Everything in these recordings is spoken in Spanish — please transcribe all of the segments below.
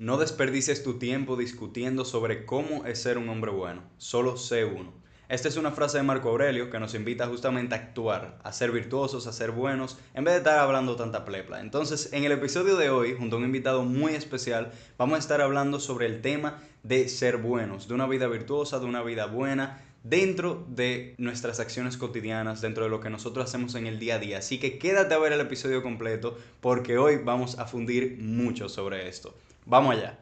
No desperdicies tu tiempo discutiendo sobre cómo es ser un hombre bueno, solo sé uno. Esta es una frase de Marco Aurelio que nos invita justamente a actuar, a ser virtuosos, a ser buenos, en vez de estar hablando tanta plepla. Entonces, en el episodio de hoy, junto a un invitado muy especial, vamos a estar hablando sobre el tema de ser buenos, de una vida virtuosa, de una vida buena, dentro de nuestras acciones cotidianas, dentro de lo que nosotros hacemos en el día a día. Así que quédate a ver el episodio completo porque hoy vamos a fundir mucho sobre esto. Vamos allá.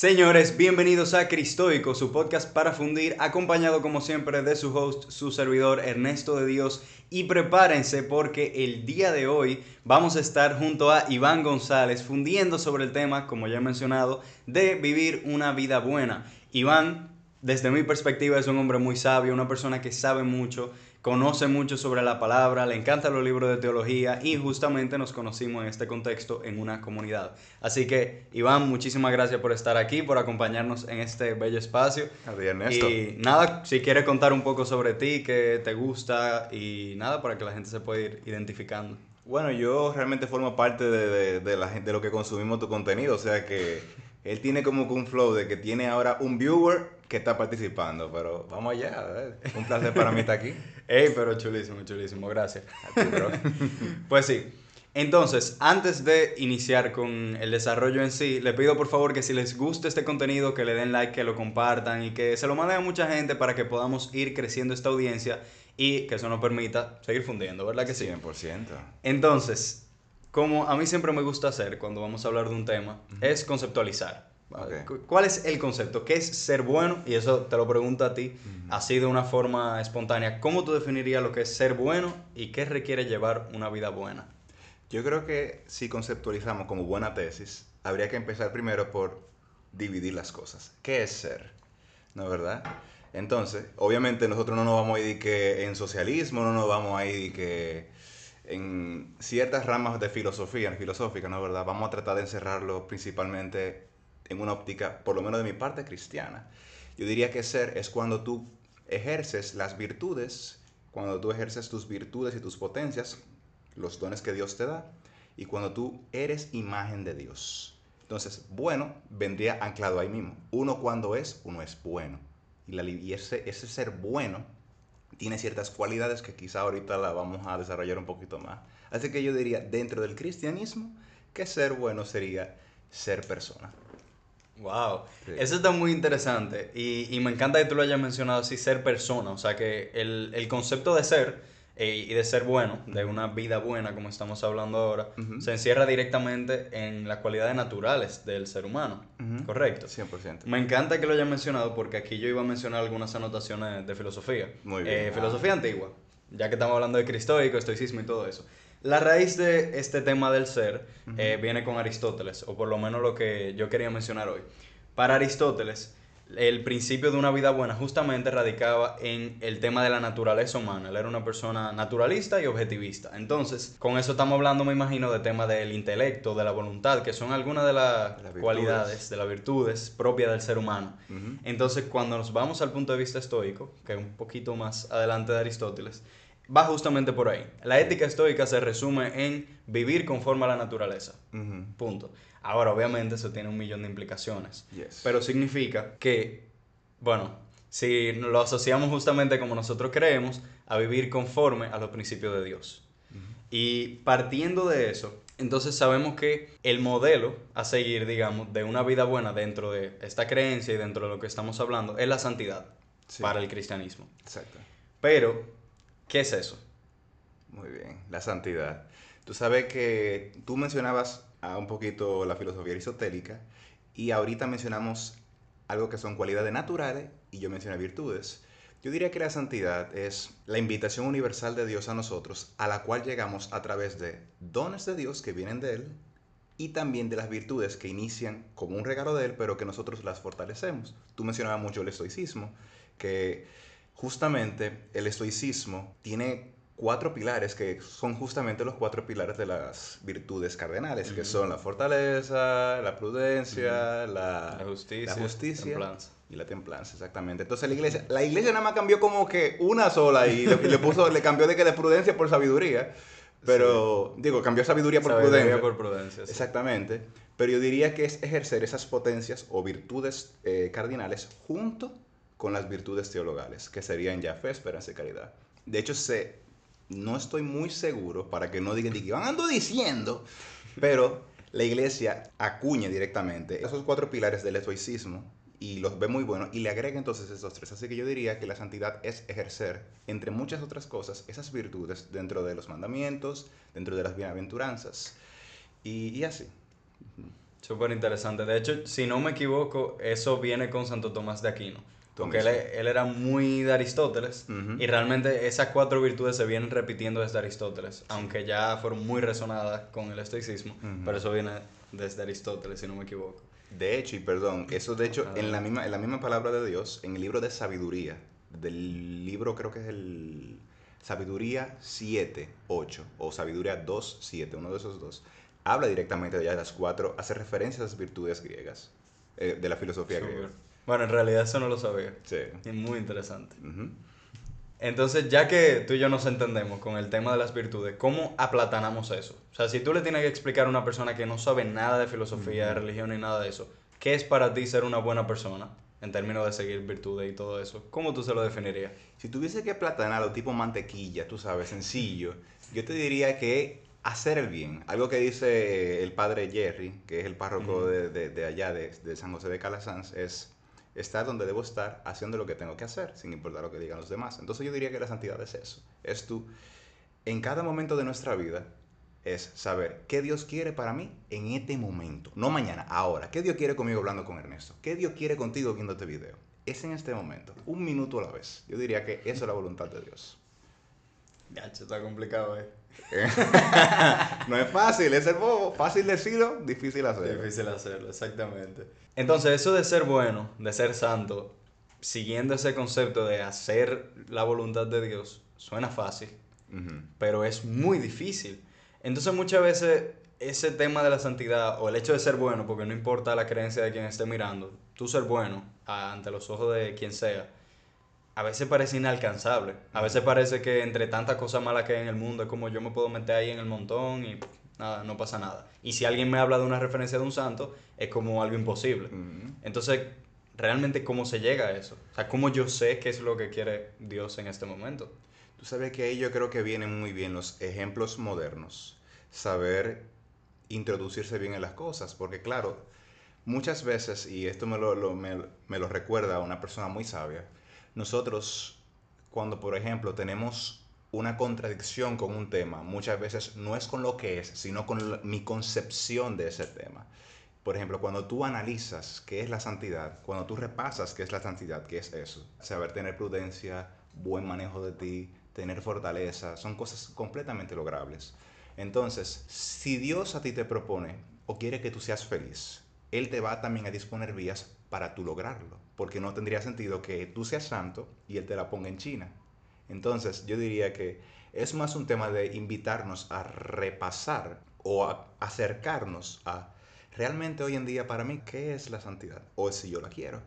Señores, bienvenidos a Cristoico, su podcast para fundir, acompañado como siempre de su host, su servidor Ernesto de Dios. Y prepárense porque el día de hoy vamos a estar junto a Iván González fundiendo sobre el tema, como ya he mencionado, de vivir una vida buena. Iván, desde mi perspectiva, es un hombre muy sabio, una persona que sabe mucho, conoce mucho sobre la palabra, le encantan los libros de teología y justamente nos conocimos en este contexto en una comunidad. Así que, Iván, muchísimas gracias por estar aquí, por acompañarnos en este bello espacio. Ernesto. Y nada, si quieres contar un poco sobre ti, qué te gusta y nada, para que la gente se pueda ir identificando. Bueno, yo realmente formo parte de, de, la gente, de lo que consumimos tu contenido, o sea que él tiene como un flow de que tiene ahora un viewer que está participando, pero vamos allá, un placer para mí estar aquí. Ey, pero chulísimo, chulísimo, gracias. pues sí. Entonces, antes de iniciar con el desarrollo en sí, le pido por favor que si les gusta este contenido, que le den like, que lo compartan y que se lo manden a mucha gente para que podamos ir creciendo esta audiencia y que eso nos permita seguir fundiendo, ¿verdad que sí? 100%. Entonces, como a mí siempre me gusta hacer cuando vamos a hablar de un tema, es conceptualizar. ¿Cuál es el concepto? ¿Qué es ser bueno? Y eso te lo pregunto a ti, así de una forma espontánea. ¿Cómo tú definirías lo que es ser bueno y qué requiere llevar una vida buena? Yo creo que si conceptualizamos como buena tesis, habría que empezar primero por dividir las cosas. ¿Qué es ser? ¿No es verdad? Entonces, obviamente nosotros no nos vamos a ir que en socialismo, no nos vamos a ir que en ciertas ramas de filosofía, filosófica, ¿no verdad? Vamos a tratar de encerrarlo principalmente en una óptica, por lo menos de mi parte cristiana. Yo diría que ser es cuando tú ejerces las virtudes, cuando tú ejerces tus virtudes y tus potencias, los dones que Dios te da, y cuando tú eres imagen de Dios. Entonces, bueno vendría anclado ahí mismo. Uno cuando es, uno es bueno. Y, la, ese, ese ser bueno tiene ciertas cualidades que quizá ahorita la vamos a desarrollar un poquito más. Así que yo diría, dentro del cristianismo, que ser bueno sería ser persona. Wow, eso está muy interesante y, y, me encanta que tú lo hayas mencionado así, ser persona, o sea que el, el concepto de ser eh, y de ser bueno, de una vida buena como estamos hablando ahora, se encierra directamente en las cualidades naturales del ser humano, ¿correcto? 100%. Me encanta que lo hayas mencionado porque aquí yo iba a mencionar algunas anotaciones de filosofía. Muy bien. Eh, filosofía antigua, ya que estamos hablando de cristoico, estoicismo y todo eso. La raíz de este tema del ser eh, viene con Aristóteles, o por lo menos lo que yo quería mencionar hoy. Para Aristóteles, el principio de una vida buena justamente radicaba en el tema de la naturaleza humana. Él era una persona naturalista y objetivista. Entonces, con eso estamos hablando, me imagino, de tema del intelecto, de la voluntad, que son algunas de las cualidades, de las virtudes propias del ser humano. Entonces, cuando nos vamos al punto de vista estoico, que es un poquito más adelante de Aristóteles, va justamente por ahí. La ética estoica se resume en vivir conforme a la naturaleza. Punto. Ahora, obviamente, eso tiene un millón de implicaciones. Pero significa que, bueno, si lo asociamos justamente como nosotros creemos, a vivir conforme a los principios de Dios. Y partiendo de eso, entonces sabemos que el modelo a seguir, digamos, de una vida buena dentro de esta creencia y dentro de lo que estamos hablando es la santidad para el cristianismo. Exacto. Pero ¿Qué es eso? Muy bien, la santidad. Tú sabes que tú mencionabas a un poquito la filosofía aristotélica y ahorita mencionamos algo que son cualidades naturales y yo mencioné virtudes. Yo diría que la santidad es la invitación universal de Dios a nosotros, a la cual llegamos a través de dones de Dios que vienen de Él y también de las virtudes que inician como un regalo de Él, pero que nosotros las fortalecemos. Tú mencionabas mucho el estoicismo, que justamente el estoicismo tiene cuatro pilares que son justamente los cuatro pilares de las virtudes cardenales, que son la fortaleza, la prudencia, la, justicia, la, justicia Y la templanza, exactamente. Entonces la iglesia, la iglesia nada más cambió como que una sola y le, le puso, le cambió de que de prudencia por sabiduría. Pero, digo, cambió sabiduría por Sabiduría prudencia. por prudencia. sí. Exactamente. Pero yo diría que es ejercer esas potencias o virtudes eh, cardinales junto con las virtudes teologales, que serían ya fe, esperanza y caridad. De hecho, sé, no estoy muy seguro para que no digan que van ando diciendo, pero la iglesia acuña directamente esos cuatro pilares del estoicismo y los ve muy buenos y le agrega entonces esos tres. Así que yo diría que la santidad es ejercer, entre muchas otras cosas, esas virtudes dentro de los mandamientos, dentro de las bienaventuranzas y, y así. Súper interesante. De hecho, si no me equivoco, eso viene con Santo Tomás de Aquino. Porque él, él era muy de Aristóteles Ujú. y realmente esas cuatro virtudes se vienen repitiendo desde Aristóteles, aunque ya fueron muy resonadas con el estoicismo, Ujú. pero eso viene desde Aristóteles, si no me equivoco. De hecho, y perdón, eso de hecho Ah. en la misma en la misma palabra de Dios, en el libro de sabiduría, del libro creo que es el Sabiduría 7, 8 o Sabiduría 2, 7, uno de esos dos, habla directamente de las cuatro, hace referencia a las virtudes griegas, eh, de la filosofía griega. Bueno, en realidad eso no lo sabía. Sí. Es muy interesante. Ujú. Entonces, ya que tú y yo nos entendemos con el tema de las virtudes, ¿cómo aplatanamos eso? O sea, si tú le tienes que explicar a una persona que no sabe nada de filosofía, de religión ni nada de eso, ¿qué es para ti ser una buena persona en términos de seguir virtudes y todo eso? ¿Cómo tú se lo definirías? Si tuviese que aplatanarlo tipo mantequilla, tú sabes, sencillo, yo te diría que hacer bien. Algo que dice el padre Jerry, que es el párroco Ujú. de, de- de allá, de, de San José de Calasanz, es estar donde debo estar, haciendo lo que tengo que hacer, sin importar lo que digan los demás. Entonces yo diría que la santidad es eso. Es tú, en cada momento de nuestra vida, es saber qué Dios quiere para mí en este momento. No mañana, ahora. ¿Qué Dios quiere conmigo hablando con Ernesto? ¿Qué Dios quiere contigo viendo este video? Es en este momento, un minuto a la vez. Yo diría que eso es la voluntad de Dios. Gacho, está complicado, eh. No es fácil, es el bobo. Fácil decirlo, difícil hacerlo. Difícil hacerlo, exactamente. Entonces, eso de ser bueno, de ser santo, siguiendo ese concepto de hacer la voluntad de Dios, suena fácil. Pero es muy difícil. Entonces muchas veces ese tema de la santidad o el hecho de ser bueno, porque no importa la creencia de quien esté mirando, tú ser bueno a- ante los ojos de quien sea, a veces parece inalcanzable. A veces parece que entre tantas cosas malas que hay en el mundo es como yo me puedo meter ahí en el montón y nada, no pasa nada. Y si alguien me habla de una referencia de un santo, es como algo imposible. Entonces, realmente, ¿cómo se llega a eso? O sea, ¿cómo yo sé qué es lo que quiere Dios en este momento? Tú sabes que ahí yo creo que vienen muy bien los ejemplos modernos. Saber introducirse bien en las cosas. Porque claro, muchas veces, y esto me lo, lo- me, me lo recuerda una persona muy sabia, nosotros cuando por ejemplo tenemos una contradicción con un tema, muchas veces no es con lo que es, sino con mi concepción de ese tema. Por ejemplo, cuando tú analizas qué es la santidad, cuando tú repasas qué es la santidad, qué es eso, saber tener prudencia, buen manejo de ti, tener fortaleza, son cosas completamente logrables. Entonces, si Dios a ti te propone o quiere que tú seas feliz, Él te va también a disponer vías para tú lograrlo, porque no tendría sentido que tú seas santo y Él te la ponga en China. Entonces, yo diría que es más un tema de invitarnos a repasar o a acercarnos a realmente hoy en día para mí qué es la santidad o si yo la quiero.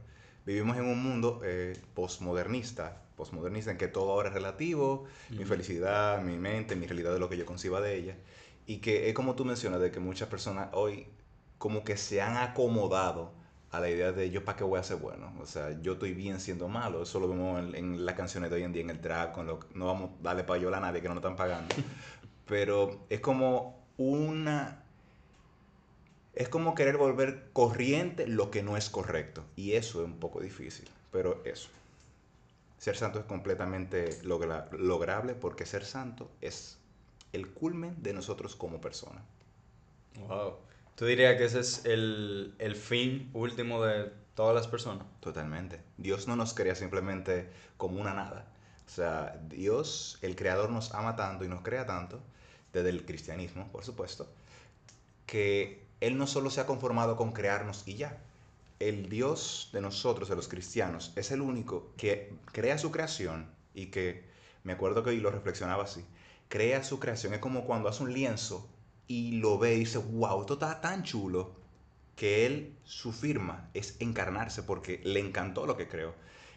Vivimos en un mundo eh, postmodernista, postmodernista en que todo ahora es relativo, mi felicidad, mi mente, mi realidad de lo que yo conciba de ella. Y que es como tú mencionas, de que muchas personas hoy como que se han acomodado a la idea de yo para qué voy a ser bueno. O sea, yo estoy bien siendo malo. Eso lo vemos en, en las canciones de hoy en día, en el trap, con lo, no vamos a darle payola a nadie que no nos están pagando. Pero es como una... Es como querer volver corriente lo que no es correcto. Y eso es un poco difícil. Pero eso. Ser santo es completamente logra- lograble porque ser santo es el culmen de nosotros como persona. Wow. ¿Tú dirías que ese es el, el fin último de todas las personas? Totalmente. Dios no nos crea simplemente como una nada. O sea, Dios, el creador, nos ama tanto y nos crea tanto, desde el cristianismo, por supuesto, que Él no solo se ha conformado con crearnos y ya. El Dios de nosotros, de los cristianos, es el único que crea su creación y que, me acuerdo que hoy lo reflexionaba así, crea su creación. Es como cuando hace un lienzo y lo ve y dice, wow, esto está tan chulo que él, su firma es encarnarse porque le encantó lo que creó.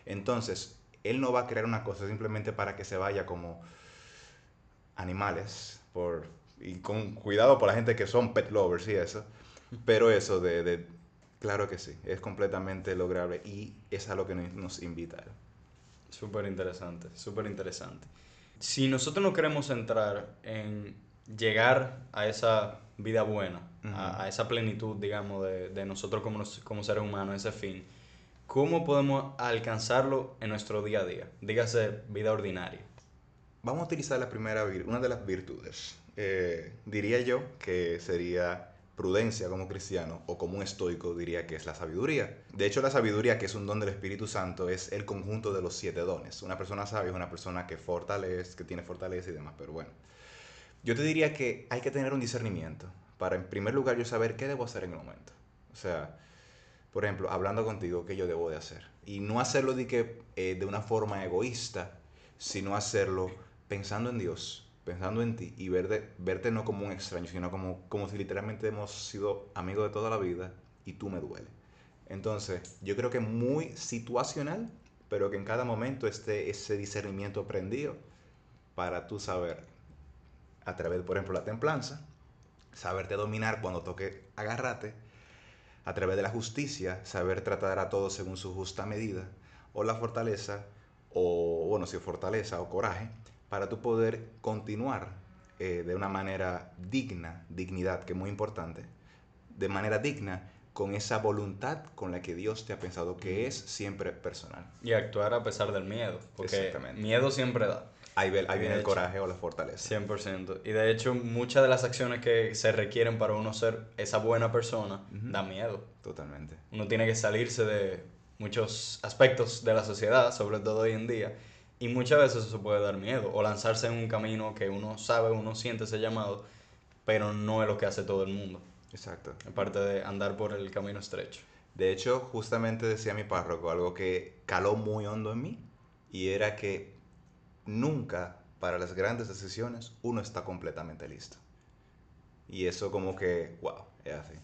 Entonces, él no va a crear una cosa simplemente para que se vaya como animales, por, y con cuidado por la gente que son pet lovers y eso, pero eso de, claro que sí, es completamente lograble y es a lo que nos invita. Súper interesante, súper interesante. Si nosotros no queremos entrar en llegar a esa vida buena, a, esa plenitud, digamos, de, de nosotros como, como seres humanos, ese fin, ¿cómo podemos alcanzarlo en nuestro día a día? Dígase vida ordinaria. Vamos a utilizar la primera, una de las virtudes. Eh, diría yo que sería prudencia como cristiano o como un estoico diría que es la sabiduría. De hecho, la sabiduría, que es un don del Espíritu Santo, es el conjunto de los siete dones. Una persona sabia es una persona que fortalece, que tiene fortaleza y demás, pero bueno. Yo te diría que hay que tener un discernimiento para, en primer lugar, yo saber qué debo hacer en el momento. O sea, por ejemplo, hablando contigo, qué yo debo de hacer. Y no hacerlo de, que, eh, de una forma egoísta, sino hacerlo pensando en Dios, pensando en ti y verte, verte no como un extraño, sino como, como si literalmente hemos sido amigos de toda la vida y tú me duele. Entonces, yo creo que muy situacional, pero que en cada momento esté ese discernimiento aprendido para tú saber, a través, por ejemplo, la templanza, saberte dominar cuando toque agarrarte, a través de la justicia, saber tratar a todos según su justa medida, o la fortaleza, o bueno, si fortaleza o coraje, para tú poder continuar eh, de una manera digna, dignidad, que es muy importante, de manera digna con esa voluntad con la que Dios te ha pensado que es siempre personal. Y actuar a pesar del miedo, porque miedo siempre da. Ahí, viene el coraje o la fortaleza. 100%. Y de hecho, muchas de las acciones que se requieren para uno ser esa buena persona da miedo. Totalmente. Uno tiene que salirse de muchos aspectos de la sociedad, sobre todo hoy en día, y muchas veces eso puede dar miedo, o lanzarse en un camino que uno sabe, uno siente ese llamado, pero no es lo que hace todo el mundo. Exacto. Aparte de andar por el camino estrecho. De hecho, justamente decía mi párroco algo que caló muy hondo en mí, y era que nunca para las grandes decisiones uno está completamente listo. Y eso como que, wow, es así.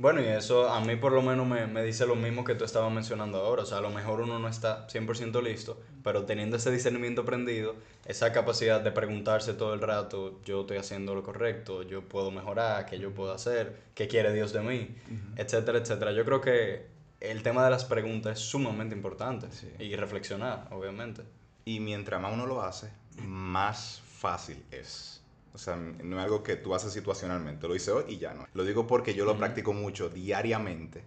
Bueno, y eso a mí por lo menos me, me, dice lo mismo que tú estabas mencionando ahora. O sea, a lo mejor uno no está 100% listo, pero teniendo ese discernimiento aprendido, esa capacidad de preguntarse todo el rato, yo estoy haciendo lo correcto, yo puedo mejorar, qué yo puedo hacer, qué quiere Dios de mí, etcétera, etcétera. Yo creo que el tema de las preguntas es sumamente importante y reflexionar, obviamente. Y mientras más uno lo hace, más fácil es. O sea, no es algo que tú haces situacionalmente. Lo hice hoy y ya no. Lo digo porque yo lo practico mucho diariamente.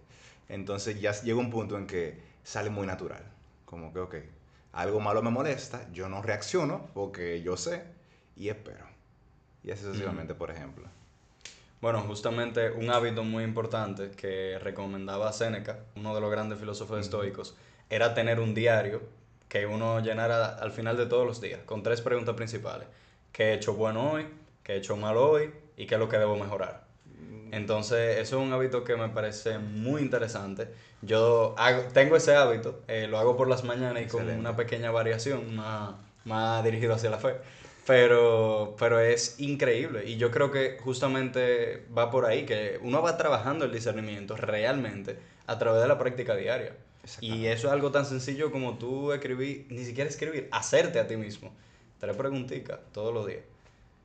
Entonces ya llega un punto en que sale muy natural. Como que, ok, algo malo me molesta, yo no reacciono porque yo sé y espero. Y así sucesivamente, por ejemplo. Bueno, justamente un hábito muy importante que recomendaba Séneca, uno de los grandes filósofos estoicos, era tener un diario que uno llenara al final de todos los días, con tres preguntas principales qué he hecho bueno hoy, qué he hecho mal hoy y qué es lo que debo mejorar. Entonces, eso es un hábito que me parece muy interesante. Yo tengo ese hábito, eh, lo hago por las mañanas y con una pequeña variación, más, más dirigido hacia la fe. Pero, pero es increíble y yo creo que justamente va por ahí, que uno va trabajando el discernimiento realmente a través de la práctica diaria. Y eso es algo tan sencillo como tú escribir, ni siquiera escribir, hacerte a ti mismo. Tres preguntitas todos los días.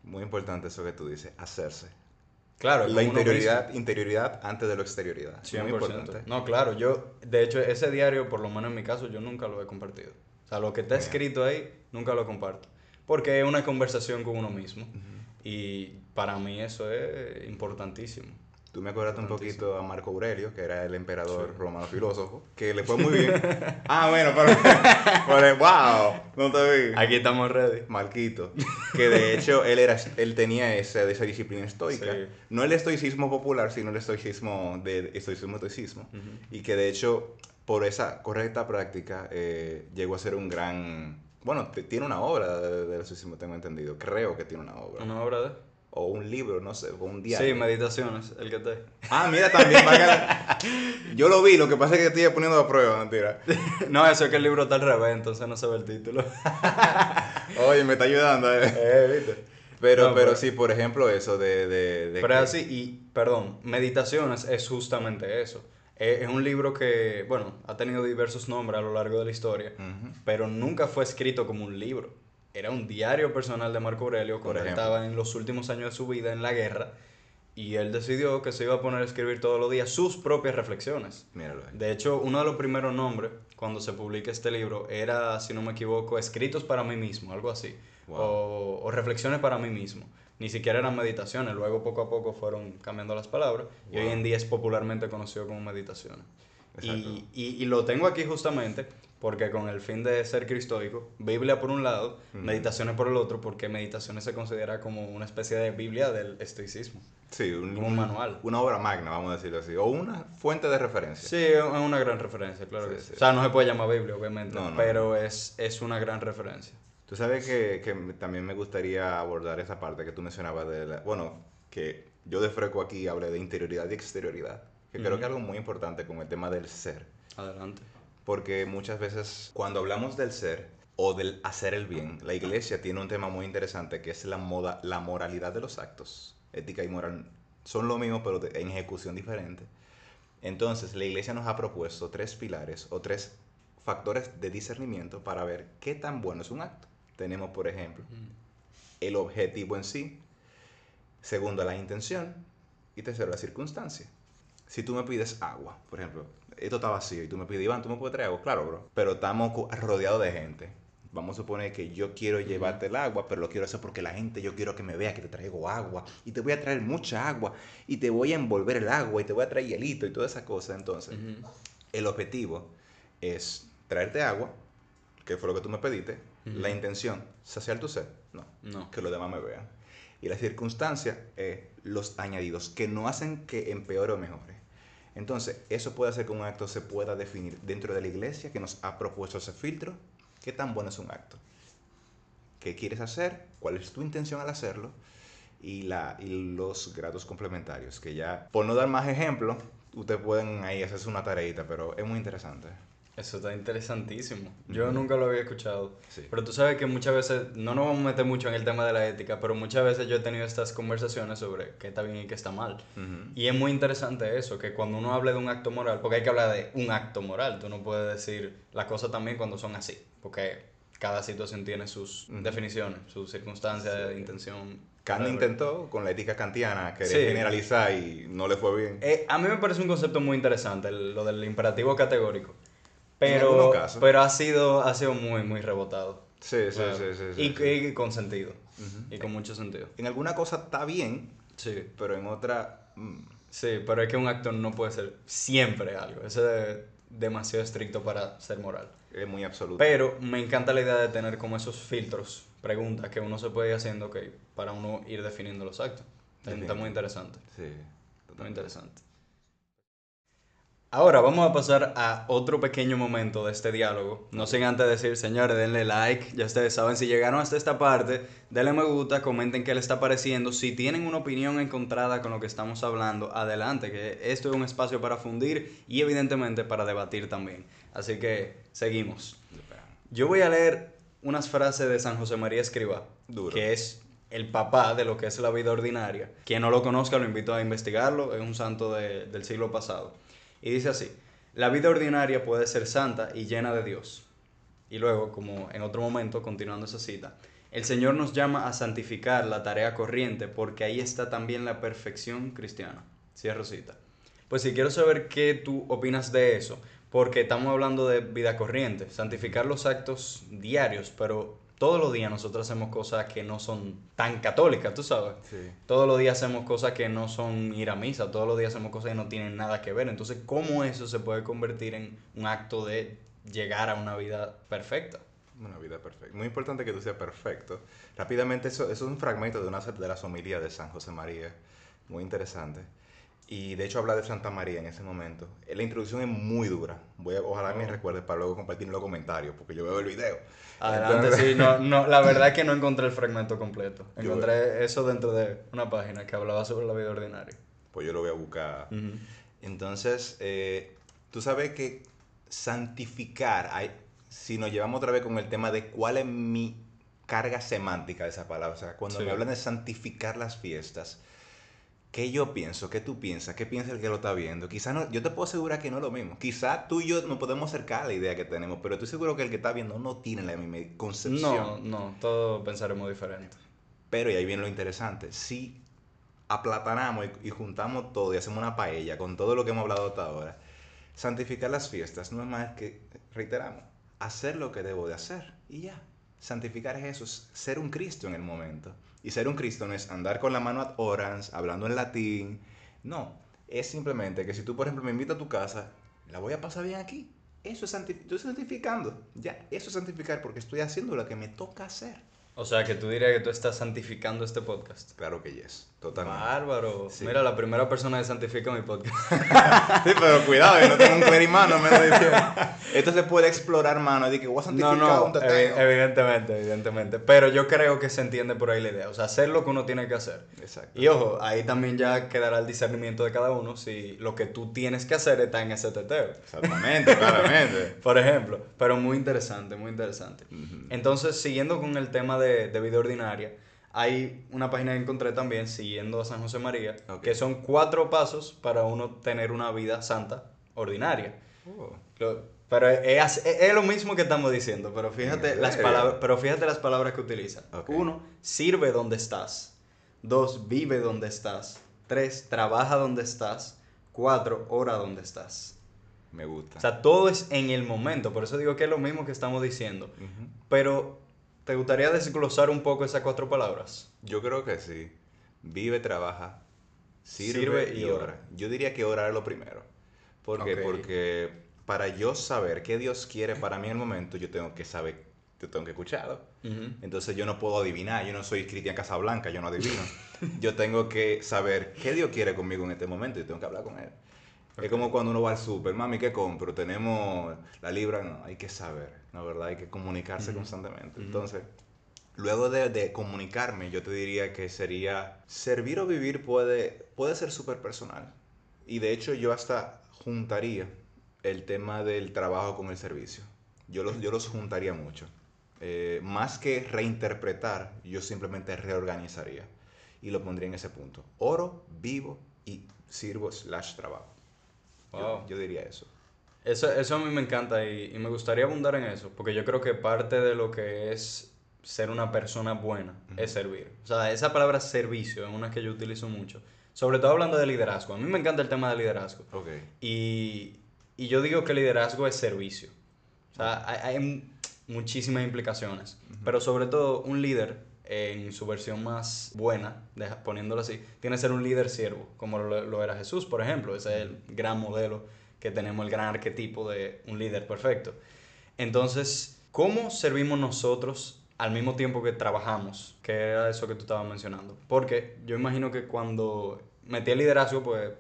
Muy importante eso que tú dices, hacerse. Claro, la interioridad, interioridad antes de la exterioridad. Muy importante. No, claro, yo, de hecho, ese diario, por lo menos en mi caso, yo nunca lo he compartido. O sea, lo que está escrito ahí, nunca lo comparto. Porque es una conversación con uno mismo. Y para mí eso es importantísimo. Tú me acuerdas un poquito a Marco Aurelio, que era el emperador romano filósofo, que le fue muy bien. ah, bueno, pero, wow, no te vi. Aquí estamos ready. Marquito. Que de hecho él era él tenía esa, esa disciplina estoica. No el estoicismo popular, sino el estoicismo de estoicismo estoicismo. Y que de hecho por esa correcta práctica eh, llegó a ser un gran bueno, tiene una obra del de estoicismo, tengo entendido. Creo que tiene una obra. ¿Una obra de? O un libro, no sé, o un diario. Sí, meditaciones, el que te. Ah, mira también, Yo lo vi, lo que pasa es que estoy poniendo a prueba, mentira. no, eso es que el libro está al revés, entonces no se ve el título. Oye, me está ayudando, eh. eh ¿viste? Pero, No, pero pero- sí, por ejemplo, eso de... de, de Pero que- así, y perdón, Meditaciones es justamente eso. Es, es un libro que, bueno, ha tenido diversos nombres a lo largo de la historia, pero nunca fue escrito como un libro. Era un diario personal de Marco Aurelio ejemplo. estaba en los últimos años de su vida en la guerra y él decidió que se iba a poner a escribir todos los días sus propias reflexiones. Míralo ahí. De hecho, uno de los primeros nombres cuando se publica este libro era, si no me equivoco, Escritos para mí mismo, algo así. Wow. O, o Reflexiones para mí mismo. Ni siquiera eran meditaciones, luego poco a poco fueron cambiando las palabras y hoy en día es popularmente conocido como meditaciones. Exacto. Y, y- y lo tengo aquí justamente porque con el fin de ser cristoico, Biblia por un lado, meditaciones por el otro, porque meditaciones se considera como una especie de Biblia del estoicismo. Sí, un, como un manual. Una obra magna, vamos a decirlo así. O una fuente de referencia. Sí, es una gran referencia, claro Sí, que sí. sí. O sea, no se puede llamar Biblia, obviamente, No, no. pero es, es una gran referencia. Tú sabes que, que también me gustaría abordar esa parte que tú mencionabas de la... Bueno, que yo de freco aquí hablé de interioridad y exterioridad. Que creo que es algo muy importante con el tema del ser. Adelante. Porque muchas veces cuando hablamos del ser o del hacer el bien, la iglesia tiene un tema muy interesante que es la, moda, la moralidad de los actos. Ética y moral son lo mismo pero en ejecución diferente. Entonces la iglesia nos ha propuesto tres pilares o tres factores de discernimiento para ver qué tan bueno es un acto. Tenemos, por ejemplo, el objetivo en sí. Segundo, la intención. Y tercero, la circunstancia. Si tú me pides agua, por ejemplo, esto está vacío y tú me pides, Iván, ¿tú me puedes traer agua? Claro, bro. Pero estamos rodeados de gente. Vamos a suponer que yo quiero llevarte el agua, pero lo quiero hacer porque la gente, yo quiero que me vea que te traigo agua. Y te voy a traer mucha agua. Y te voy a envolver el agua y te voy a traer hielito y toda esa cosa. Entonces, el objetivo es traerte agua, que fue lo que tú me pediste. La intención, saciar tu sed. No No. que los demás me vean. Y la circunstancia es los añadidos, que no hacen que empeore o mejore. Entonces, eso puede hacer que un acto se pueda definir dentro de la iglesia que nos ha propuesto ese filtro. ¿Qué tan bueno es un acto? ¿Qué quieres hacer? ¿Cuál es tu intención al hacerlo? Y, la, y los grados complementarios, que ya, por no dar más ejemplos, ustedes pueden ahí hacerse una tareita, pero es muy interesante. Eso está interesantísimo. Yo nunca lo había escuchado. Sí. Pero tú sabes que muchas veces, no nos vamos a meter mucho en el tema de la ética, pero muchas veces yo he tenido estas conversaciones sobre qué está bien y qué está mal. Y es muy interesante eso, que cuando uno habla de un acto moral, porque hay que hablar de un acto moral, tú no puedes decir las cosas también cuando son así, porque cada situación tiene sus definiciones, sus circunstancias, Sí. intención. Kant intentó con la ética kantiana querer Sí. generalizar y no le fue bien. Eh, a mí me parece un concepto muy interesante, el- lo del imperativo categórico. En Pero, casos. pero ha sido, ha sido muy, muy rebotado. Sí, sí, sí, sí, sí, y, sí. y con sentido. Ujú. Y con mucho sentido. En alguna cosa está bien, Sí. pero en otra... mm, Sí, pero es que un acto no puede ser siempre algo. Eso es demasiado estricto para ser moral. es muy absoluto. Pero me encanta la idea de tener como esos filtros, preguntas que uno se puede ir haciendo ok, para uno ir definiendo los actos. Está, muy interesante. Sí, Muy totalmente. interesante. Ahora vamos a pasar a otro pequeño momento de este diálogo. No sin antes decir, señores, denle like. Ya ustedes saben, si llegaron hasta esta parte, denle me gusta, comenten qué les está pareciendo. Si tienen una opinión encontrada con lo que estamos hablando, adelante, que esto es un espacio para fundir y evidentemente para debatir también. Así que seguimos. Yo voy a leer unas frases de San José María Escribá, Duro. que es el papá de lo que es la vida ordinaria. Quien no lo conozca, lo invito a investigarlo, es un santo de- del siglo pasado. Y dice así, la vida ordinaria puede ser santa y llena de Dios. Y luego, como en otro momento, continuando esa cita, el Señor nos llama a santificar la tarea corriente porque ahí está también la perfección cristiana. Cierro cita. Pues si quiero saber qué tú opinas de eso, porque estamos hablando de vida corriente, santificar los actos diarios, pero todos los días nosotros hacemos cosas que no son tan católicas, tú sabes. Sí. Todos los días hacemos cosas que no son ir a misa, todos los días hacemos cosas que no tienen nada que ver. Entonces, ¿cómo eso se puede convertir en un acto de llegar a una vida perfecta? Una vida perfecta. Muy importante que tú seas perfecto. Rápidamente, eso, eso es un fragmento de una de las homilías de San José María. Muy interesante. Y de hecho habla de Santa María en ese momento. La introducción es muy dura. Voy a, ojalá me Oh. recuerdes para luego compartir en los comentarios, porque yo veo el video. Adelante, Entonces- sí, no, no, la verdad es que no encontré el fragmento completo. Yo- Encontré eso dentro de una página que hablaba sobre la vida ordinaria. Pues yo lo voy a buscar. Ujú. Entonces, eh, tú sabes que santificar, hay- si nos llevamos otra vez con el tema de cuál es mi carga semántica de esa palabra. O sea, cuando Sí. me hablan de santificar las fiestas, ¿qué yo pienso? ¿Qué tú piensas? ¿Qué piensa el que lo está viendo? Quizá no, yo te puedo asegurar que no es lo mismo. Quizá tú y yo nos podemos acercar a la idea que tenemos, pero estoy seguro que el que está viendo no tiene la misma concepción. No, no, todos pensaremos diferente. Pero, y ahí viene lo interesante, si aplatanamos y, y juntamos todo y hacemos una paella con todo lo que hemos hablado hasta ahora, santificar las fiestas no es más que, reiteramos, hacer lo que debo de hacer y ya. Santificar es eso, es ser un Cristo en el momento. Y ser un Cristo no es andar con la mano ad orans, hablando en latín. No, es simplemente que si tú, por ejemplo, me invitas a tu casa, la voy a pasar bien aquí. Eso es santificar. Estoy santificando. Ya, eso es santificar porque estoy haciendo lo que me toca hacer. O sea, que tú dirías que tú estás santificando este podcast. Claro que yes, totalmente. Bárbaro. Sí. Mira, la primera persona que santifica mi podcast. Sí, pero cuidado, yo no tengo un clerimano, me lo diciendo. Esto se puede explorar, mano. Y que voy a No, santificar no, un teteo. evi- evidentemente, evidentemente. Pero yo creo que se entiende por ahí la idea. O sea, hacer lo que uno tiene que hacer. Exacto. Y ojo, ahí también ya quedará el discernimiento de cada uno si lo que tú tienes que hacer está en ese teteo. Exactamente, claramente. Por ejemplo, pero muy interesante, muy interesante. Entonces, siguiendo con el tema de, de vida ordinaria, hay una página que encontré también, siguiendo a San José María, que son cuatro pasos para uno tener una vida santa ordinaria. Oh, Lo- Pero es, es- es lo mismo que estamos diciendo, pero fíjate, ¿En las palabras, pero fíjate las palabras que utiliza. Uno, sirve donde estás. Dos, vive donde estás. Tres, trabaja donde estás. Cuatro, ora donde estás. me gusta. O sea, todo es en el momento, por eso digo que es lo mismo que estamos diciendo. Pero, ¿te gustaría desglosar un poco esas cuatro palabras? Yo creo que sí. Vive, trabaja, sirve, Sirve y ora. ora. Yo diría que orar es lo primero. ¿Por qué? Porque para yo saber qué Dios quiere para mí en el momento, yo tengo que saber, yo tengo que escucharlo. Entonces yo no puedo adivinar, yo no soy Cristian Casablanca, yo no adivino. yo tengo que saber qué Dios quiere conmigo en este momento y tengo que hablar con Él. Es como cuando uno va al súper, mami, ¿qué compro? Tenemos la libra, no, hay que saber, ¿no verdad? Hay que comunicarse Ujú. constantemente. Ujú. Entonces, luego de, de comunicarme, yo te diría que sería, servir o vivir puede, puede ser súper personal. Y de hecho yo hasta juntaría el tema del trabajo con el servicio. Yo los, yo los juntaría mucho. Eh, más que reinterpretar, yo simplemente reorganizaría y lo pondría en ese punto. Oro, vivo y sirvo slash trabajo. Yo- Wow. Yo, diría eso. Eso, eso a mí me encanta y, y me gustaría abundar en eso, porque yo creo que parte de lo que es ser una persona buena es servir. O sea, esa palabra servicio es una que yo utilizo mucho, sobre todo hablando de liderazgo. A mí me encanta el tema de liderazgo. Ok. Y, y yo digo que liderazgo es servicio. O sea, hay, hay mu- muchísimas implicaciones. Pero sobre todo, un líder, en su versión más buena, poniéndolo así, tiene que ser un líder siervo, como lo, lo era Jesús, por ejemplo. Ese es el gran modelo que tenemos, el gran arquetipo de un líder perfecto. Entonces, ¿cómo servimos nosotros al mismo tiempo que trabajamos? Que era eso que tú estabas mencionando. Porque yo imagino que cuando metí el liderazgo, pues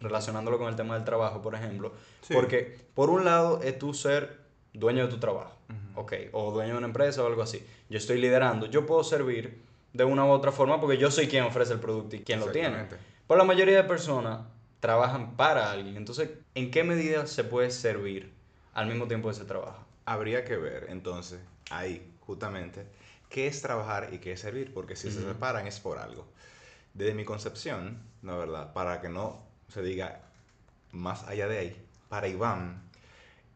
relacionándolo con el tema del trabajo, por ejemplo, Sí. porque por un lado es tú ser dueño de tu trabajo, ok, o dueño de una empresa o algo así. Yo estoy liderando, yo puedo servir de una u otra forma porque yo soy quien ofrece el producto y quien lo tiene. Pero la mayoría de personas trabajan para alguien, entonces, ¿en qué medida se puede servir al mismo tiempo de ese trabajo? Habría que ver entonces ahí justamente qué es trabajar y qué es servir, porque si se separan es por algo. Desde mi concepción, la verdad, para que no se diga más allá de ahí, para Iván,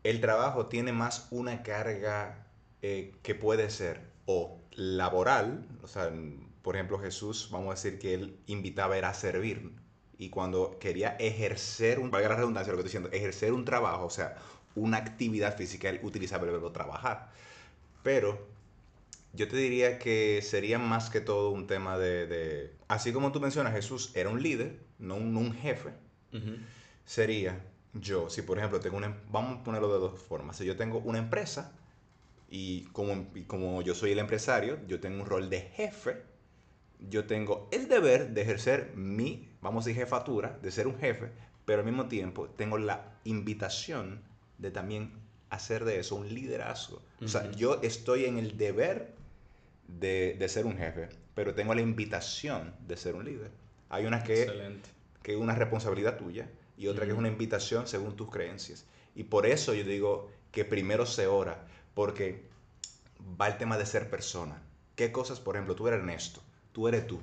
el trabajo tiene más una carga eh, que puede ser o laboral, o sea, por ejemplo Jesús, vamos a decir que él invitaba era a servir, y cuando quería ejercer, un, valga la redundancia lo que estoy diciendo, ejercer un trabajo, o sea, una actividad física, él utilizaba el verbo trabajar. Pero yo te diría que sería más que todo un tema de, de- así como tú mencionas, Jesús era un líder, no un, no un jefe, sería yo, si por ejemplo tengo una, em- vamos a ponerlo de dos formas, si yo tengo una empresa y como, y como yo soy el empresario, yo tengo un rol de jefe, yo tengo el deber de ejercer mi, vamos a decir, jefatura, de ser un jefe, pero al mismo tiempo tengo la invitación de también hacer de eso un liderazgo. O sea, yo estoy en el deber de, de ser un jefe, pero tengo la invitación de ser un líder. Hay unas que Excelente. que es una responsabilidad tuya y otra que es una invitación según tus creencias. Y por eso yo digo que primero se ora, porque va el tema de ser persona. ¿Qué cosas, por ejemplo, tú eres Ernesto, tú eres tú.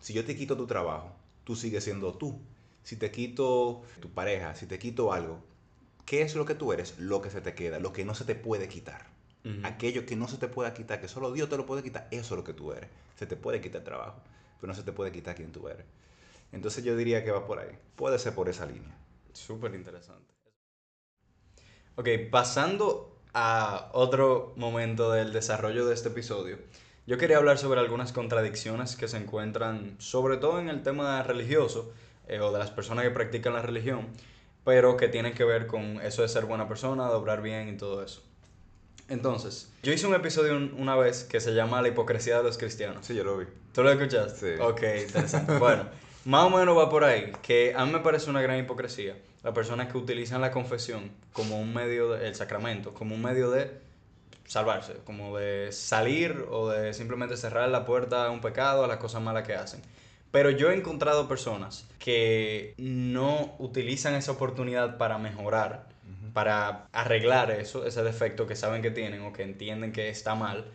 Si yo te quito tu trabajo, tú sigues siendo tú. Si te quito tu pareja, si te quito algo, ¿qué es lo que tú eres? Lo que se te queda, lo que no se te puede quitar. Aquello que no se te pueda quitar, que solo Dios te lo puede quitar, eso es lo que tú eres. Se te puede quitar el trabajo, pero no se te puede quitar quién tú eres. Entonces yo diría que va por ahí. Puede ser por esa línea. Súper interesante. Ok, pasando a otro momento del desarrollo de este episodio, yo quería hablar sobre algunas contradicciones que se encuentran, sobre todo en el tema religioso, eh, o de las personas que practican la religión, pero que tienen que ver con eso de ser buena persona, de obrar bien y todo eso. Entonces, yo hice un episodio un- una vez que se llama La hipocresía de los cristianos. Sí, yo lo vi. ¿Tú lo escuchaste? Sí. Ok, interesante. Bueno, más o menos va por ahí, que a mí me parece una gran hipocresía las personas que utilizan la confesión como un medio, de, el sacramento, como un medio de salvarse, como de salir o de simplemente cerrar la puerta a un pecado, a las cosas malas que hacen. Pero yo he encontrado personas que no utilizan esa oportunidad para mejorar, para arreglar eso, ese defecto que saben que tienen o que entienden que está mal,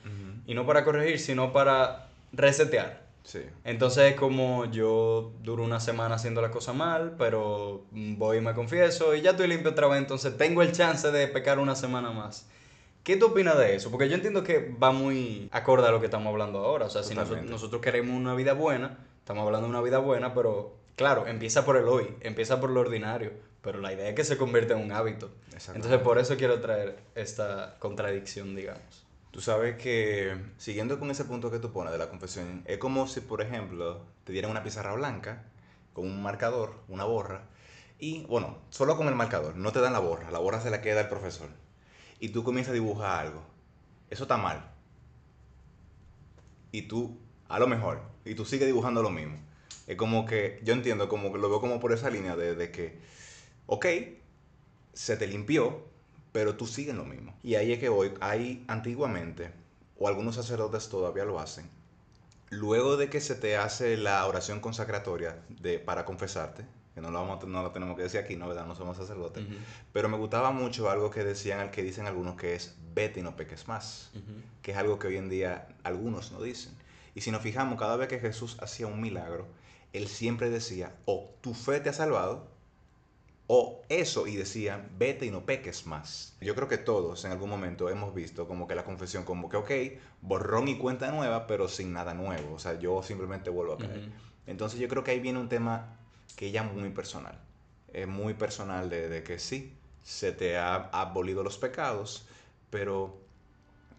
y no para corregir, sino para resetear. Sí. Entonces es como yo duro una semana haciendo la cosa mal, pero voy y me confieso y ya estoy limpio otra vez, entonces tengo el chance de pecar una semana más. ¿Qué tú opinas de eso? Porque yo entiendo que va muy acorde a lo que estamos hablando ahora. O sea, si nosotros, queremos una vida buena, estamos hablando de una vida buena, pero claro, empieza por el hoy, empieza por lo ordinario, pero la idea es que se convierta en un hábito. Entonces por eso quiero traer esta contradicción, digamos. Tú sabes que, siguiendo con ese punto que tú pones de la confesión, es como si, por ejemplo, te dieran una pizarra blanca con un marcador, una borra, y, bueno, solo con el marcador, no te dan la borra, la borra se la queda el profesor, y tú comienzas a dibujar algo. Eso está mal. Y tú, a lo mejor, y tú sigues dibujando lo mismo. Es como que, yo entiendo, como lo veo como por esa línea de, de que, ok, se te limpió, pero tú sigues lo mismo. Y ahí es que hoy, hay antiguamente, o algunos sacerdotes todavía lo hacen, luego de que se te hace la oración consacratoria de, para confesarte, que no lo, vamos, no lo tenemos que decir aquí, no, ¿verdad? No somos sacerdotes. Pero me gustaba mucho algo que decían, que dicen algunos, que es vete y no peques más que es algo que hoy en día algunos no dicen. Y si nos fijamos, cada vez que Jesús hacía un milagro, él siempre decía, o tu fe te ha salvado, o eso, y decía, vete y no peques más. Yo creo que todos en algún momento hemos visto como que la confesión, como que, ok, borrón y cuenta nueva, pero sin nada nuevo. O sea, yo simplemente vuelvo a caer. Entonces yo creo que ahí viene un tema que ya muy personal. Es muy personal de, de que sí, se te ha abolido los pecados, pero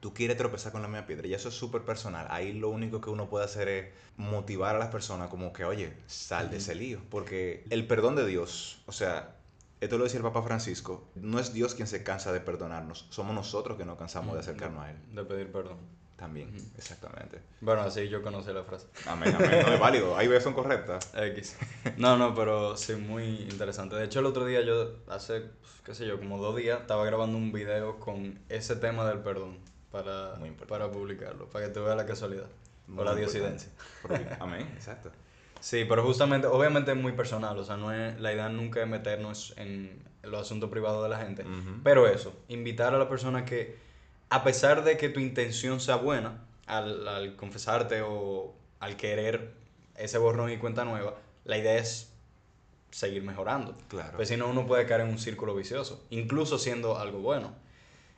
tú quieres tropezar con la misma piedra. Y eso es súper personal. Ahí lo único que uno puede hacer es motivar a las personas como que, oye, sal de ese lío. Porque el perdón de Dios, o sea, esto lo decía el Papa Francisco, no es Dios quien se cansa de perdonarnos, somos nosotros que nos cansamos de acercarnos a Él. De pedir perdón. También, Ujú. exactamente. Bueno, así yo conocí la frase. Amén, amén. No es válido. Hay veces son correctas. X. No, no, pero sí, muy interesante. De hecho, el otro día yo, hace, pues, qué sé yo, como dos días, estaba grabando un video con ese tema del perdón para, Muy para publicarlo, para que tú veas la casualidad o la diosidencia. Amén, exacto. Sí, pero justamente, obviamente es muy personal, o sea, no es, la idea nunca es meternos en los asuntos privados de la gente, pero eso, invitar a la persona que, a pesar de que tu intención sea buena, al, al confesarte o al querer ese borrón y cuenta nueva, la idea es seguir mejorando. Claro. Pues si no, uno puede caer en un círculo vicioso, incluso siendo algo bueno.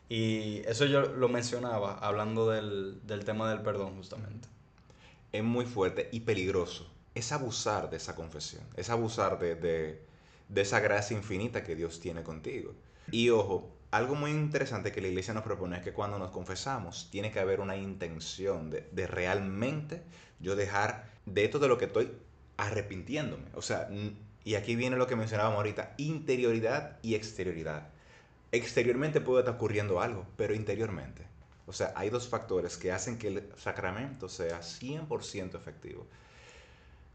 Y eso yo lo mencionaba hablando del, del tema del perdón, justamente. es muy fuerte y peligroso. Es abusar de esa confesión, es abusar de, de- de esa gracia infinita que Dios tiene contigo. Y ojo, algo muy interesante que la iglesia nos propone es que cuando nos confesamos tiene que haber una intención de, de realmente yo dejar de esto de lo que estoy arrepintiéndome. O sea, y aquí viene lo que mencionábamos ahorita, interioridad y exterioridad. Exteriormente puede estar ocurriendo algo, pero interiormente. O sea, hay dos factores que hacen que el sacramento sea 100% efectivo.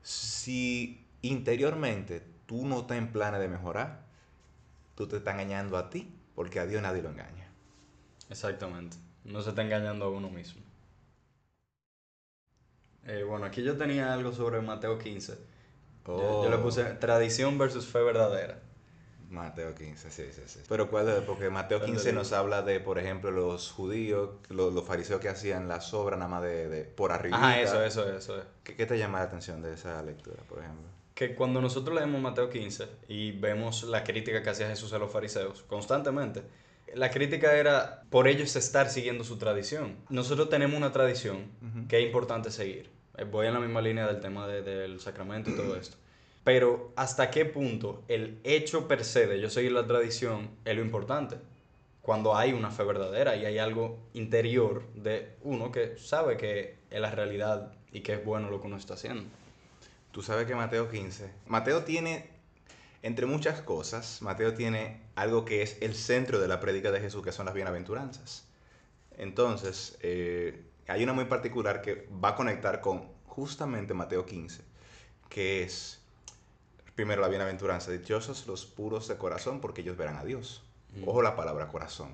Si interiormente tú no estás en planes de mejorar, tú te estás engañando a ti, porque a Dios nadie lo engaña. Exactamente. No se está engañando a uno mismo. Eh, bueno, aquí yo tenía algo sobre Mateo 15. Yo- Yo, le Oh. puse tradición versus fe verdadera. Mateo 15, sí, sí, sí. Pero ¿cuál es? Porque Mateo 15 nos habla de, por ejemplo, los judíos, los, los fariseos que hacían las obras nada más de, de por arriba. Ah, eso, eso, eso. ¿Qué, ¿Qué te llama la atención de esa lectura, por ejemplo? Que cuando nosotros leemos Mateo 15 y vemos la crítica que hacía Jesús a los fariseos constantemente, la crítica era por ellos estar siguiendo su tradición. Nosotros tenemos una tradición que es importante seguir. Eh, Voy en la misma línea del tema de- del sacramento y todo esto. Pero hasta qué punto el hecho per se de yo seguir la tradición es lo importante. Cuando hay una fe verdadera y hay algo interior de uno que sabe que es la realidad y que es bueno lo que uno está haciendo. Tú sabes que Mateo 15, Mateo tiene, entre muchas cosas, Mateo tiene algo que es el centro de la prédica de Jesús, que son las bienaventuranzas. Entonces, eh, hay una muy particular que va a conectar con justamente Mateo 15, que es, primero, la bienaventuranza, dichosos los puros de corazón, porque ellos verán a Dios. Mm. Ojo la palabra corazón.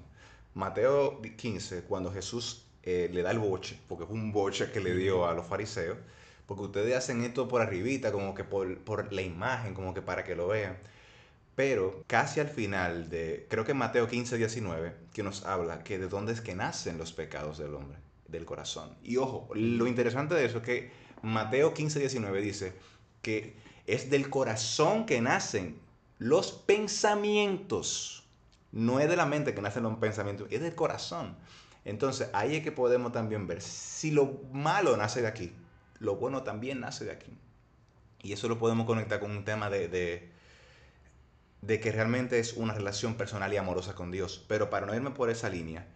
Mateo 15, cuando Jesús eh, le da el boche, porque fue un boche que le dio a los fariseos, porque ustedes hacen esto por arribita, como que por, por la imagen, como que para que lo vean. Pero casi al final de, creo que Mateo 15, 19, que nos habla que de dónde es que nacen los pecados del hombre, del corazón. Y ojo, lo interesante de eso es que Mateo 15, 19 dice que es del corazón que nacen los pensamientos. No es de la mente que nacen los pensamientos, es del corazón. Entonces ahí es que podemos también ver si lo malo nace de aquí, lo bueno también nace de aquí. Y eso lo podemos conectar con un tema de, de, que realmente es una relación personal y amorosa con Dios. Pero para no irme por esa línea,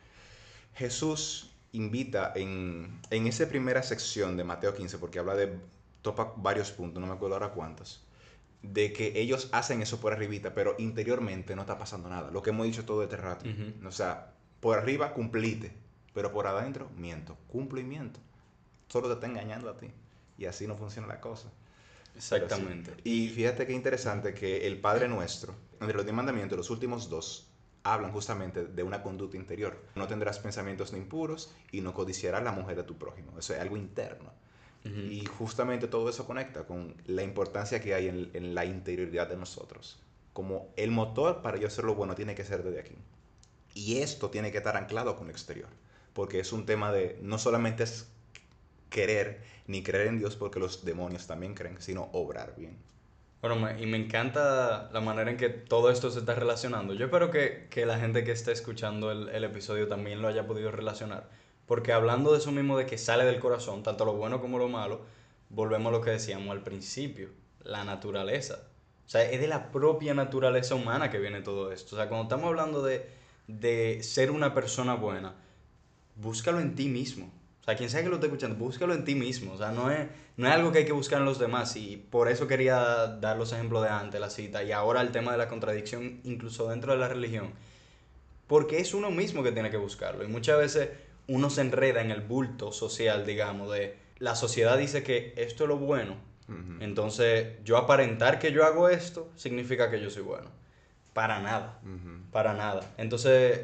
Jesús invita en, en esa primera sección de Mateo 15, porque habla de, topa varios puntos, no me acuerdo ahora cuántos, de que ellos hacen eso por arribita, pero interiormente no está pasando nada. Lo que hemos dicho todo este rato. Ujú. O sea, por arriba cumplite, pero por adentro miento, cumplo y miento. Solo te está engañando a ti. Y así no funciona la cosa. Exactamente. Sí. Y fíjate qué interesante que el Padre Nuestro, entre los diez mandamientos, los últimos dos, hablan justamente de una conducta interior. No tendrás pensamientos impuros y no codiciarás la mujer de tu prójimo. Eso es algo interno. Y justamente todo eso conecta con la importancia que hay en, en la interioridad de nosotros. Como el motor para yo hacer lo bueno tiene que ser desde aquí. Y esto tiene que estar anclado con lo exterior. Porque es un tema de no solamente es querer ni creer en Dios porque los demonios también creen, sino obrar bien. Bueno, me- y me encanta la manera en que todo esto se está relacionando. Yo espero que, que la gente que esté escuchando el, el episodio también lo haya podido relacionar. Porque hablando de eso mismo, de que sale del corazón, tanto lo bueno como lo malo, volvemos a lo que decíamos al principio, la naturaleza. O sea, es de la propia naturaleza humana que viene todo esto. O sea, cuando estamos hablando de, de ser una persona buena, búscalo en ti mismo. O sea, quien sea que lo esté escuchando, búscalo en ti mismo. O sea, no es, no es algo que hay que buscar en los demás. Y por eso quería dar los ejemplos de antes, la cita. Y ahora el tema de la contradicción, incluso dentro de la religión. Porque es uno mismo que tiene que buscarlo. Y muchas veces uno se enreda en el bulto social, digamos, de la sociedad dice que esto es lo bueno. Entonces, yo aparentar que yo hago esto significa que yo soy bueno. Para nada. Para nada. Entonces,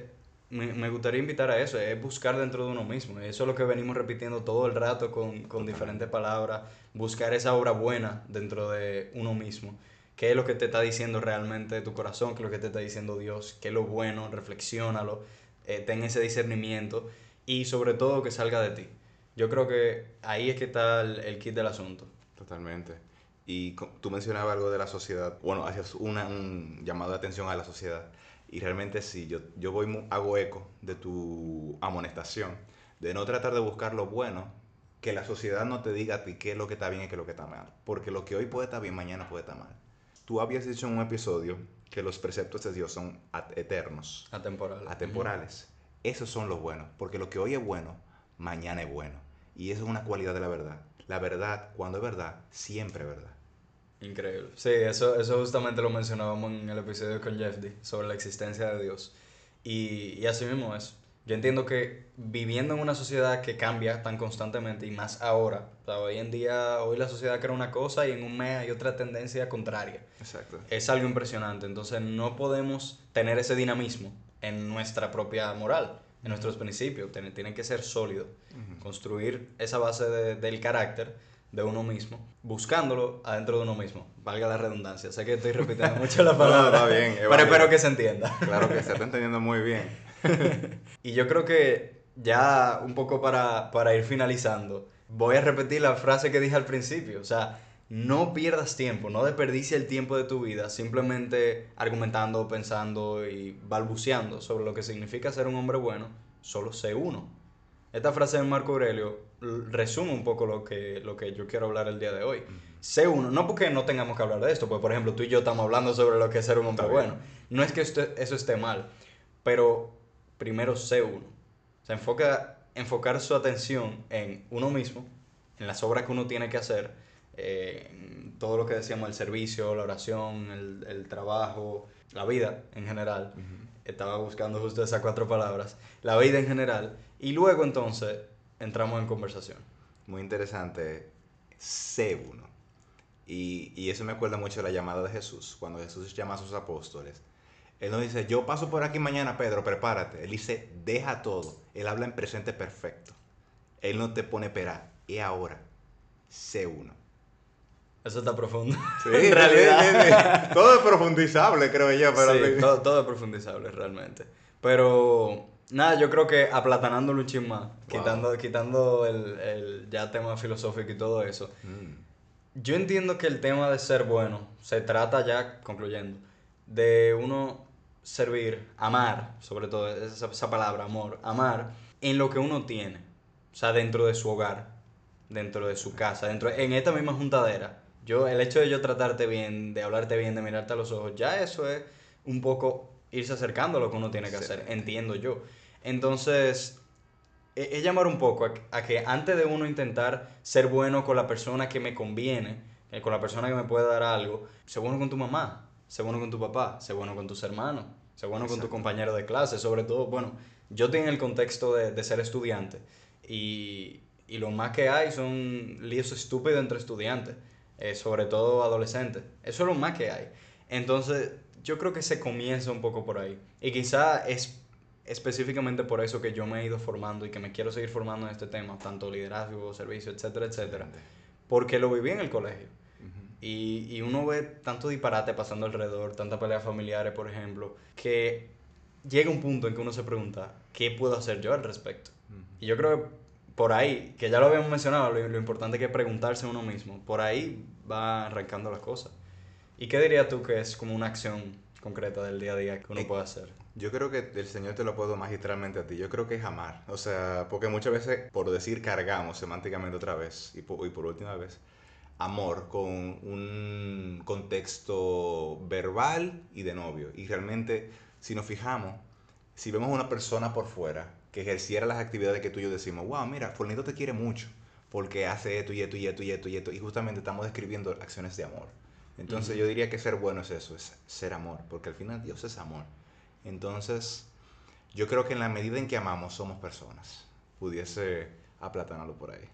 me, me gustaría invitar a eso, es buscar dentro de uno mismo. Eso es lo que venimos repitiendo todo el rato con, con diferentes palabras. Buscar esa obra buena dentro de uno mismo. ¿Qué es lo que te está diciendo realmente tu corazón? ¿Qué es lo que te está diciendo Dios? ¿Qué es lo bueno? Reflexiónalo. eh, ten ese discernimiento. Y sobre todo que salga de ti. Yo creo que ahí es que está el, el kit del asunto. Totalmente. Y tú mencionabas algo de la sociedad. Bueno, hacías una, un llamado de atención a la sociedad. Y realmente sí, yo, yo voy, hago eco de tu amonestación, de no tratar de buscar lo bueno, que la sociedad no te diga a ti qué es lo que está bien y qué es lo que está mal. Porque lo que hoy puede estar bien, mañana puede estar mal. Tú habías dicho en un episodio que los preceptos de Dios son eternos, Atemporal. atemporales. Esos son los buenos, porque lo que hoy es bueno, mañana es bueno. Y eso es una cualidad de la verdad. La verdad, cuando es verdad, siempre es verdad. Increíble. Sí, eso, eso justamente lo mencionábamos en el episodio con Jeff D, sobre la existencia de Dios. Y, y así mismo es. Yo entiendo que viviendo en una sociedad que cambia tan constantemente y más ahora, o sea, hoy en día, hoy la sociedad crea una cosa y en un mes hay otra tendencia contraria. Exacto. Es algo impresionante. Entonces no podemos tener ese dinamismo en nuestra propia moral, en nuestros principios. Tienen, tienen que ser sólidos. Construir esa base de- del carácter de uno mismo, buscándolo adentro de uno mismo. Valga la redundancia. Sé que estoy repitiendo mucho la palabra. No, bien, pero espero que se entienda. Claro que se está entendiendo muy bien. Y yo creo que ya un poco para, para ir finalizando, voy a repetir la frase que dije al principio. O sea, no pierdas tiempo, no desperdicies el tiempo de tu vida simplemente argumentando, pensando y balbuceando sobre lo que significa ser un hombre bueno. Solo sé uno. Esta frase de Marco Aurelio resume un poco lo que, lo que yo quiero hablar el día de hoy. Sé uno, no porque no tengamos que hablar de esto, pues por ejemplo tú y yo estamos hablando sobre lo que es ser un hombre Está bien. bueno. No es que esto- eso esté mal, pero primero sé uno. O sea, enfoca, enfocar su atención en uno mismo, en las obras que uno tiene que hacer, eh, todo lo que decíamos, el servicio, la oración, el, el trabajo, la vida en general. Estaba buscando justo esas cuatro palabras. La vida en general. Y luego entonces entramos en conversación. Muy interesante. Sé uno. Y, y eso me acuerda mucho de la llamada de Jesús, cuando Jesús llama a sus apóstoles. Él no dice, yo paso por aquí mañana, Pedro, prepárate. Él dice, deja todo. Él habla en presente perfecto. Él no te pone pera. Y ahora, sé uno. Eso está profundo. Sí, en realidad. Todo es profundizable, creo yo. Pero Sí, todo, todo es profundizable realmente. Pero nada, yo creo que aplatanándolo un chin más, Wow. quitando, quitando el, el ya tema filosófico y todo eso. Mm, Yo entiendo que el tema de ser bueno se trata ya, concluyendo, de uno servir, amar, sobre todo esa, esa palabra, amor, amar en lo que uno tiene. O sea, dentro de su hogar, dentro de su casa, dentro en esta misma juntadera. Yo, el hecho de yo tratarte bien, de hablarte bien, de mirarte a los ojos, ya eso es un poco irse acercando a lo que uno tiene que hacer, entiendo yo. Entonces, es es llamar un poco a, a que antes de uno intentar ser bueno con la persona que me conviene, eh, con la persona que me puede dar algo, sé bueno con tu mamá, sé bueno con tu papá, sé bueno con tus hermanos, sé bueno con tu compañero de clase, sobre todo, bueno, yo estoy en el contexto de, de ser estudiante y, y lo más que hay son líos estúpidos entre estudiantes, eh, sobre todo adolescentes, eso es lo más que hay. Entonces, yo creo que se comienza un poco por ahí y quizá es específicamente por eso que yo me he ido formando y que me quiero seguir formando en este tema, tanto liderazgo, servicio, etcétera, etcétera, porque lo viví en el colegio. Y, y uno ve tanto disparate pasando alrededor, tantas peleas familiares, por ejemplo, que llega un punto en que uno se pregunta, ¿qué puedo hacer yo al respecto? Y yo creo que por ahí, que ya lo habíamos mencionado, lo, lo importante que es preguntarse a uno mismo, por ahí va arrancando las cosas. ¿Y qué dirías tú que es como una acción concreta del día a día que uno Eh, puede hacer? Yo creo que el Señor te lo puedo magistralmente a ti. Yo creo que es amar. O sea, porque muchas veces, por decir cargamos semánticamente otra vez y por, y por última vez, amor con un contexto verbal y de novio. Y realmente, si nos fijamos, si vemos a una persona por fuera que ejerciera las actividades que tú y yo decimos, wow, mira, Fornito te quiere mucho porque hace esto y esto y esto y esto y esto. Y justamente estamos describiendo acciones de amor. Entonces Ujú. yo diría que ser bueno es eso, es ser amor, porque al final Dios es amor. Entonces, yo creo que en la medida en que amamos somos personas. Pudiese aplatanarlo por ahí.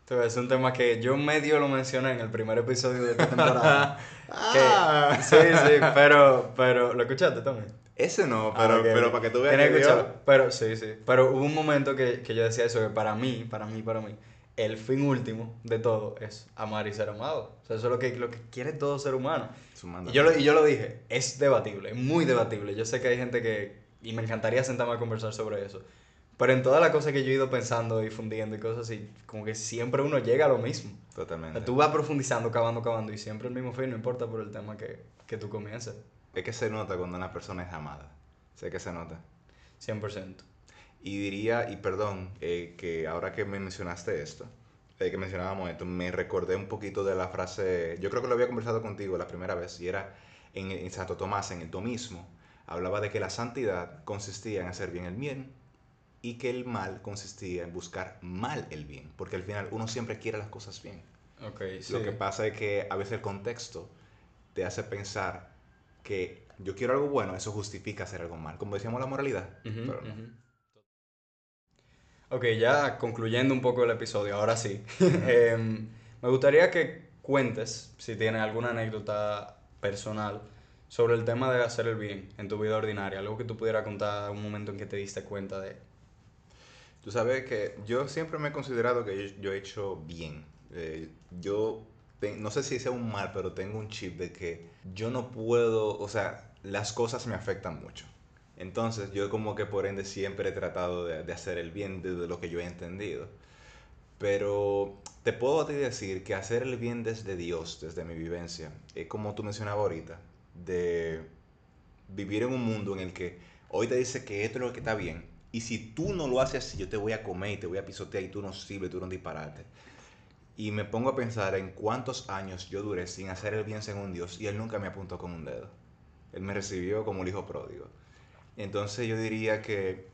Entonces, es un tema que yo medio lo mencioné en el primer episodio de esta temporada. que- Ah. sí, sí, pero, pero, ¿lo escuchaste también? Ese no, Ah, pero, ok. pero para que tú veas que escucharlo. Pero sí, sí. Pero hubo un momento que, que yo decía eso, que para mí, para mí, para mí, el fin último de todo es amar y ser amado. O sea, eso es lo que, lo que quiere todo ser humano. Y yo, lo, y yo lo dije, es debatible, muy debatible. Yo sé que hay gente que, y me encantaría sentarme a conversar sobre eso. Pero en todas las cosas que yo he ido pensando y fundiendo y cosas así, como que siempre uno llega a lo mismo. O Totalmente. sea, tú vas profundizando, cavando, cavando y siempre el mismo fin, no importa por el tema que, que tú comiences. Es que se nota cuando una persona es amada. Sé que se nota. 100%. Y diría, y perdón, eh, que ahora que me mencionaste esto, eh, que mencionábamos esto, me recordé un poquito de la frase, yo creo que lo había conversado contigo la primera vez, y era en, en Santo Tomás, en el tomismo, hablaba de que la santidad consistía en hacer bien el bien y que el mal consistía en buscar mal el bien, porque al final uno siempre quiere las cosas bien. Ok, sí. Lo que pasa es que a veces el contexto te hace pensar que yo quiero algo bueno, eso justifica hacer algo mal, como decíamos la moralidad. Ujú, pero no. ujú. Ok, ya concluyendo un poco el episodio, ahora sí. Em, me gustaría que cuentes, si tienes alguna anécdota personal, sobre el tema de hacer el bien en tu vida ordinaria. Algo que tú pudieras contar, un momento en que te diste cuenta de... Tú sabes que yo siempre me he considerado que yo, yo he hecho bien. Eh, yo no sé si sea un mal, pero tengo un chip de que yo no puedo, o sea, las cosas me afectan mucho. Entonces yo como que por ende siempre he tratado de, hacer el bien desde lo que yo he entendido. Pero te puedo decir que hacer el bien desde Dios, desde mi vivencia, es como tú mencionabas ahorita, de vivir en un mundo en el que hoy te dice que esto es lo que está bien, y si tú no lo haces así, yo te voy a comer y te voy a pisotear y tú no sirves, tú no disparate. Y me pongo a pensar en cuántos años yo duré sin hacer el bien según Dios y Él nunca me apuntó con un dedo. Él me recibió como el hijo pródigo. Entonces yo diría que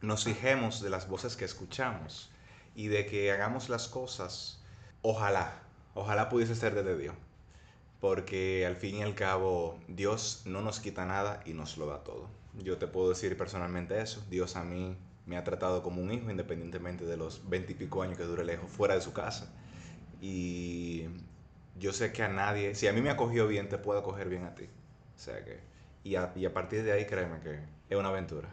nos fijemos de las voces que escuchamos y de que hagamos las cosas, ojalá, ojalá pudiese ser desde Dios. Porque al fin y al cabo Dios no nos quita nada y nos lo da todo. Yo te puedo decir personalmente eso. Dios a mí me ha tratado como un hijo independientemente de los veintipico años que dure lejos fuera de su casa. Y yo sé que a nadie, si a mí me acogió bien, te puedo acoger bien a ti. O sea que, y a, y a partir de ahí, créeme que es una aventura.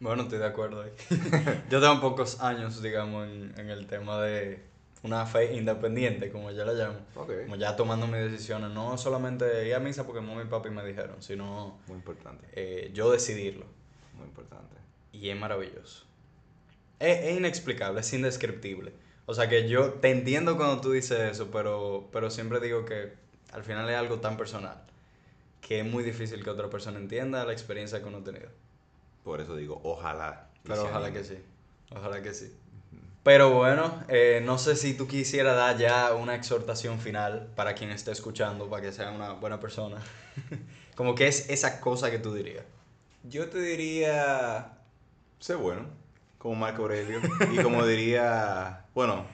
Bueno, estoy de acuerdo ahí. yo tengo pocos años, digamos, en, en, el tema de una fe independiente, como yo la llamo. Como ya tomando mis decisiones, no solamente ir a misa porque mamá y papi me dijeron, sino... Muy importante. Eh, yo decidirlo. Muy importante. Y es maravilloso. Es, es inexplicable, es indescriptible. O sea que yo te entiendo cuando tú dices eso, pero, pero siempre digo que al final es algo tan personal que es muy difícil que otra persona entienda la experiencia que uno ha tenido. Por eso digo, ojalá. Pero ojalá que sí. Ojalá que sí. Pero bueno, eh, no sé si tú quisieras dar ya una exhortación final para quien esté escuchando, para que sea una buena persona. Como que es esa cosa que tú dirías. Yo te diría, sé bueno como Marco Aurelio. Y como diría, bueno,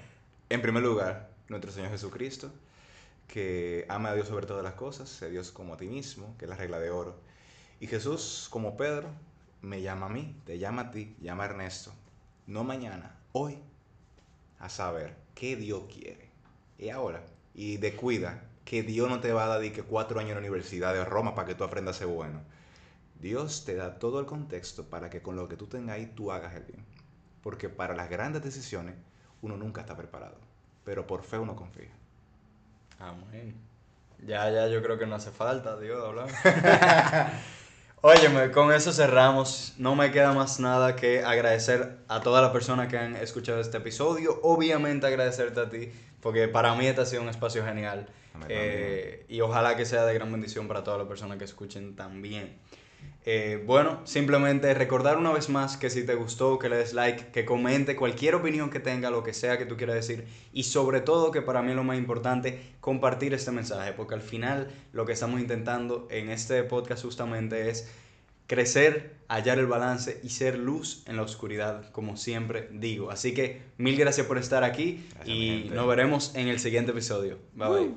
en primer lugar, nuestro Señor Jesucristo, que ama a Dios sobre todas las cosas, sé Dios como a ti mismo, que es la regla de oro. Y Jesús, como Pedro, me llama a mí, te llama a ti, llama a Ernesto. No mañana, hoy, a saber qué Dios quiere. Y ahora, y de cuida, que Dios no te va a dar que cuatro años en la Universidad de Roma para que tú aprendas a ser bueno. Dios te da todo el contexto para que con lo que tú tengas ahí tú hagas el bien. Porque para las grandes decisiones uno nunca está preparado, pero por fe uno confía. Amén. Ya, ya, yo creo que no hace falta, Dios, hablar. Óyeme, con eso cerramos. No me queda más nada que agradecer a todas las personas que han escuchado este episodio. Obviamente agradecerte a ti, porque para mí este ha sido un espacio genial. Eh, y ojalá que sea de gran bendición para todas las personas que escuchen también. Eh, bueno, simplemente recordar una vez más que si te gustó, que le des like, que comente cualquier opinión que tenga, lo que sea que tú quieras decir. Y sobre todo, que para mí es lo más importante, compartir este mensaje. Porque al final lo que estamos intentando en este podcast justamente es crecer, hallar el balance y ser luz en la oscuridad, como siempre digo. Así que mil gracias por estar aquí y nos veremos en el siguiente episodio. Bye bye.